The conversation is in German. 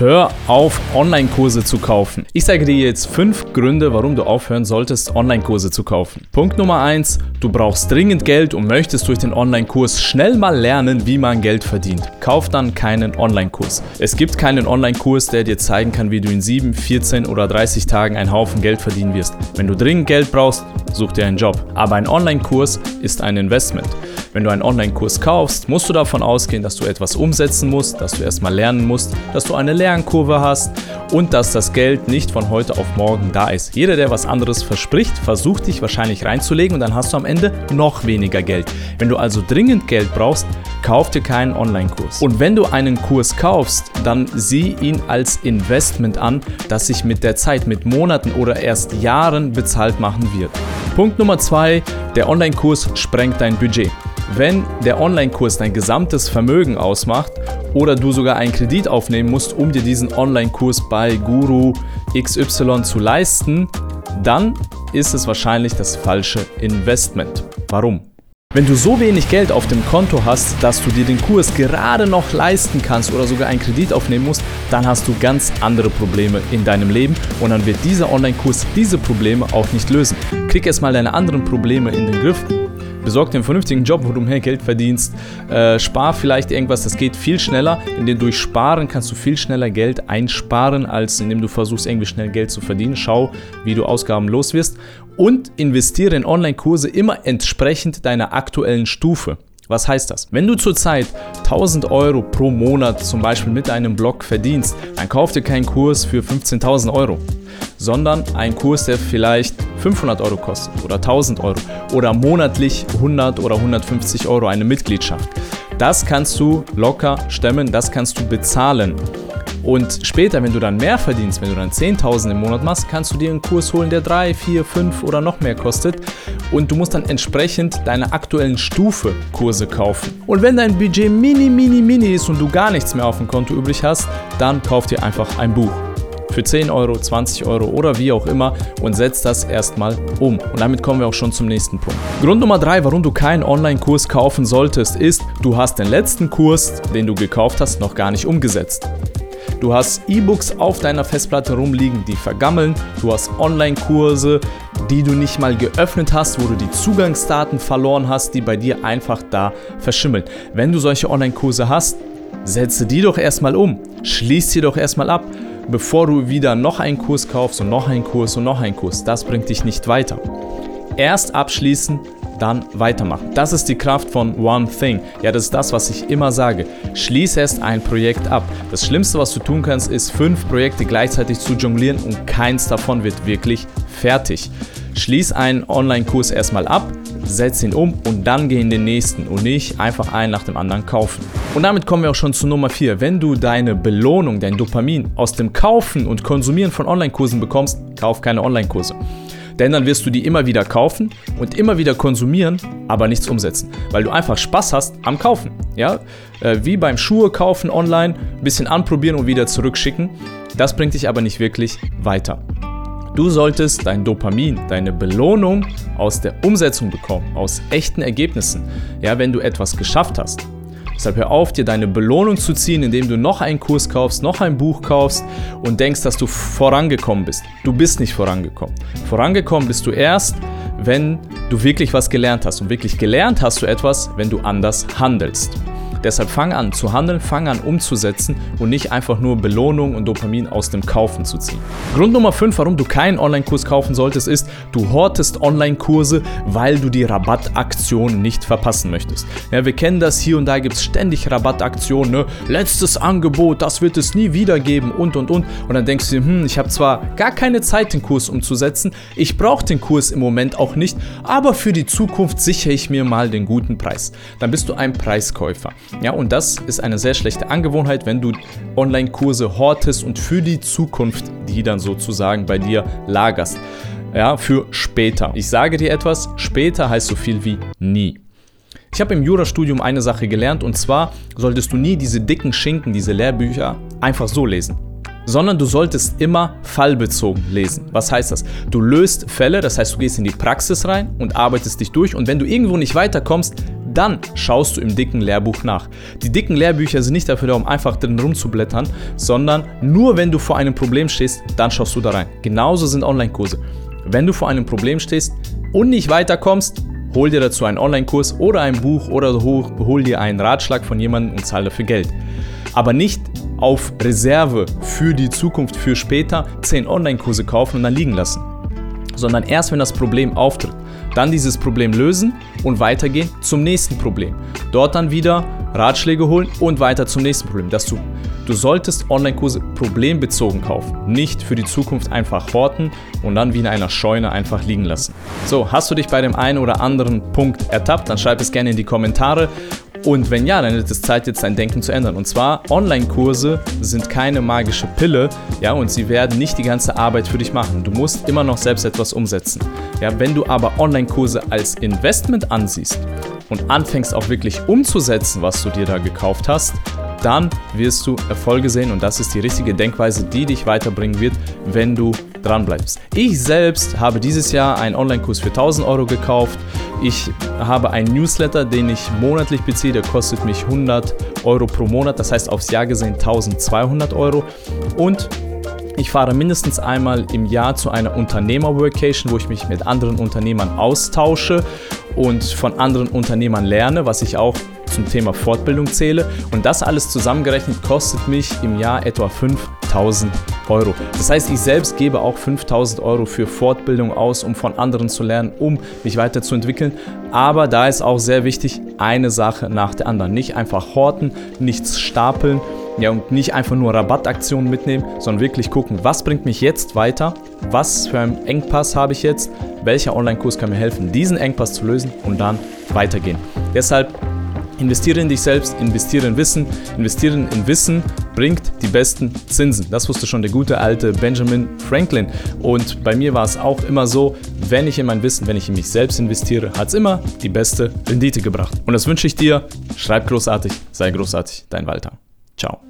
Hör auf, Online-Kurse zu kaufen. Ich sage dir jetzt fünf Gründe, warum du aufhören solltest, Online-Kurse zu kaufen. Punkt Nummer eins: Du brauchst dringend Geld und möchtest durch den Online-Kurs schnell mal lernen, wie man Geld verdient. Kauf dann keinen Online-Kurs. Es gibt keinen Online-Kurs, der dir zeigen kann, wie du in 7, 14 oder 30 Tagen einen Haufen Geld verdienen wirst. Wenn du dringend Geld brauchst, such dir einen Job. Aber ein Online-Kurs ist ein Investment. Wenn du einen Online-Kurs kaufst, musst du davon ausgehen, dass du etwas umsetzen musst, dass du erstmal lernen musst, dass du eine Lernkurve hast und dass das Geld nicht von heute auf morgen da ist. Jeder, der was anderes verspricht, versucht dich wahrscheinlich reinzulegen und dann hast du am Ende noch weniger Geld. Wenn du also dringend Geld brauchst, kauf dir keinen Online-Kurs. Und wenn du einen Kurs kaufst, dann sieh ihn als Investment an, das sich mit der Zeit, mit Monaten oder erst Jahren bezahlt machen wird. Punkt Nummer zwei, der Online-Kurs sprengt dein Budget. Wenn der Online-Kurs dein gesamtes Vermögen ausmacht oder du sogar einen Kredit aufnehmen musst, um dir diesen Online-Kurs bei Guru XY zu leisten, dann ist es wahrscheinlich das falsche Investment. Warum? Wenn du so wenig Geld auf dem Konto hast, dass du dir den Kurs gerade noch leisten kannst oder sogar einen Kredit aufnehmen musst, dann hast du ganz andere Probleme in deinem Leben und dann wird dieser Online-Kurs diese Probleme auch nicht lösen. Krieg erstmal deine anderen Probleme in den Griff besorg dir einen vernünftigen Job, wo du mehr Geld verdienst, äh, spar vielleicht irgendwas, das geht viel schneller, indem durch Sparen kannst du viel schneller Geld einsparen, als indem du versuchst irgendwie schnell Geld zu verdienen. Schau, wie du Ausgaben los wirst und investiere in Online-Kurse immer entsprechend deiner aktuellen Stufe. Was heißt das? Wenn du zurzeit 1000 Euro pro Monat zum Beispiel mit einem Blog verdienst, dann kauf dir keinen Kurs für 15.000 Euro sondern ein Kurs, der vielleicht 500 Euro kostet oder 1000 Euro oder monatlich 100 oder 150 Euro eine Mitgliedschaft. Das kannst du locker stemmen, das kannst du bezahlen. Und später, wenn du dann mehr verdienst, wenn du dann 10.000 im Monat machst, kannst du dir einen Kurs holen, der 3, 4, 5 oder noch mehr kostet. Und du musst dann entsprechend deiner aktuellen Stufe Kurse kaufen. Und wenn dein Budget mini, mini, mini ist und du gar nichts mehr auf dem Konto übrig hast, dann kauf dir einfach ein Buch für 10 Euro, 20 Euro oder wie auch immer und setzt das erstmal um. Und damit kommen wir auch schon zum nächsten Punkt. Grund Nummer 3, warum du keinen Online-Kurs kaufen solltest, ist, du hast den letzten Kurs, den du gekauft hast, noch gar nicht umgesetzt. Du hast E-Books auf deiner Festplatte rumliegen, die vergammeln. Du hast Online-Kurse, die du nicht mal geöffnet hast, wo du die Zugangsdaten verloren hast, die bei dir einfach da verschimmeln. Wenn du solche Online-Kurse hast, setze die doch erstmal um. Schließ sie doch erstmal ab bevor du wieder noch einen Kurs kaufst und noch einen Kurs und noch einen Kurs. Das bringt dich nicht weiter. Erst abschließen, dann weitermachen. Das ist die Kraft von One Thing. Ja, das ist das, was ich immer sage. Schließ erst ein Projekt ab. Das Schlimmste, was du tun kannst, ist fünf Projekte gleichzeitig zu jonglieren und keins davon wird wirklich fertig. Schließ einen Online-Kurs erstmal ab, setz ihn um und dann geh in den nächsten und nicht einfach einen nach dem anderen kaufen. Und damit kommen wir auch schon zu Nummer 4. Wenn du deine Belohnung, dein Dopamin aus dem Kaufen und Konsumieren von Online-Kursen bekommst, kauf keine Online-Kurse. Denn dann wirst du die immer wieder kaufen und immer wieder konsumieren, aber nichts umsetzen. Weil du einfach Spaß hast am Kaufen. Ja? Äh, wie beim Schuhe kaufen online, bisschen anprobieren und wieder zurückschicken. Das bringt dich aber nicht wirklich weiter. Du solltest dein Dopamin, deine Belohnung aus der Umsetzung bekommen, aus echten Ergebnissen. Ja, wenn du etwas geschafft hast. Deshalb hör auf, dir deine Belohnung zu ziehen, indem du noch einen Kurs kaufst, noch ein Buch kaufst und denkst, dass du vorangekommen bist. Du bist nicht vorangekommen. Vorangekommen bist du erst, wenn du wirklich was gelernt hast. Und wirklich gelernt hast du etwas, wenn du anders handelst. Deshalb fang an zu handeln, fang an umzusetzen und nicht einfach nur Belohnung und Dopamin aus dem Kaufen zu ziehen. Grund Nummer 5, warum du keinen Online-Kurs kaufen solltest, ist, du hortest Online-Kurse, weil du die Rabattaktion nicht verpassen möchtest. Ja, wir kennen das hier und da gibt es ständig Rabattaktionen, ne? letztes Angebot, das wird es nie wieder geben und und und. Und dann denkst du dir, hm, ich habe zwar gar keine Zeit, den Kurs umzusetzen, ich brauche den Kurs im Moment auch nicht, aber für die Zukunft sichere ich mir mal den guten Preis. Dann bist du ein Preiskäufer. Ja, und das ist eine sehr schlechte Angewohnheit, wenn du Online-Kurse hortest und für die Zukunft die dann sozusagen bei dir lagerst. Ja, für später. Ich sage dir etwas, später heißt so viel wie nie. Ich habe im Jurastudium eine Sache gelernt und zwar solltest du nie diese dicken Schinken, diese Lehrbücher einfach so lesen sondern du solltest immer fallbezogen lesen. Was heißt das? Du löst Fälle, das heißt, du gehst in die Praxis rein und arbeitest dich durch und wenn du irgendwo nicht weiterkommst, dann schaust du im dicken Lehrbuch nach. Die dicken Lehrbücher sind nicht dafür da, um einfach drin rumzublättern, sondern nur wenn du vor einem Problem stehst, dann schaust du da rein. Genauso sind Online-Kurse. Wenn du vor einem Problem stehst und nicht weiterkommst, hol dir dazu einen Online-Kurs oder ein Buch oder hol dir einen Ratschlag von jemandem und zahl dafür Geld. Aber nicht auf Reserve für die Zukunft, für später 10 Online-Kurse kaufen und dann liegen lassen. Sondern erst wenn das Problem auftritt, dann dieses Problem lösen und weitergehen zum nächsten Problem. Dort dann wieder Ratschläge holen und weiter zum nächsten Problem. Dass du, du solltest Online-Kurse problembezogen kaufen, nicht für die Zukunft einfach horten und dann wie in einer Scheune einfach liegen lassen. So, hast du dich bei dem einen oder anderen Punkt ertappt, dann schreib es gerne in die Kommentare und wenn ja, dann ist es Zeit, jetzt dein Denken zu ändern. Und zwar, Online-Kurse sind keine magische Pille, ja, und sie werden nicht die ganze Arbeit für dich machen. Du musst immer noch selbst etwas umsetzen. Ja, wenn du aber Online-Kurse als Investment ansiehst und anfängst auch wirklich umzusetzen, was du dir da gekauft hast, dann wirst du Erfolge sehen und das ist die richtige Denkweise, die dich weiterbringen wird, wenn du dran bleibst. Ich selbst habe dieses Jahr einen Online-Kurs für 1000 Euro gekauft. Ich habe einen Newsletter, den ich monatlich beziehe, der kostet mich 100 Euro pro Monat, das heißt aufs Jahr gesehen 1200 Euro. Und ich fahre mindestens einmal im Jahr zu einer Unternehmer-Workation, wo ich mich mit anderen Unternehmern austausche und von anderen Unternehmern lerne, was ich auch zum Thema Fortbildung zähle. Und das alles zusammengerechnet kostet mich im Jahr etwa 5000 Euro. Das heißt, ich selbst gebe auch 5000 Euro für Fortbildung aus, um von anderen zu lernen, um mich weiterzuentwickeln. Aber da ist auch sehr wichtig, eine Sache nach der anderen. Nicht einfach horten, nichts stapeln. Ja, und nicht einfach nur Rabattaktionen mitnehmen, sondern wirklich gucken, was bringt mich jetzt weiter, was für einen Engpass habe ich jetzt, welcher Online-Kurs kann mir helfen, diesen Engpass zu lösen und dann weitergehen. Deshalb Investiere in dich selbst, investiere in Wissen. Investieren in Wissen bringt die besten Zinsen. Das wusste schon der gute alte Benjamin Franklin. Und bei mir war es auch immer so, wenn ich in mein Wissen, wenn ich in mich selbst investiere, hat es immer die beste Rendite gebracht. Und das wünsche ich dir. Schreib großartig, sei großartig, dein Walter. Ciao.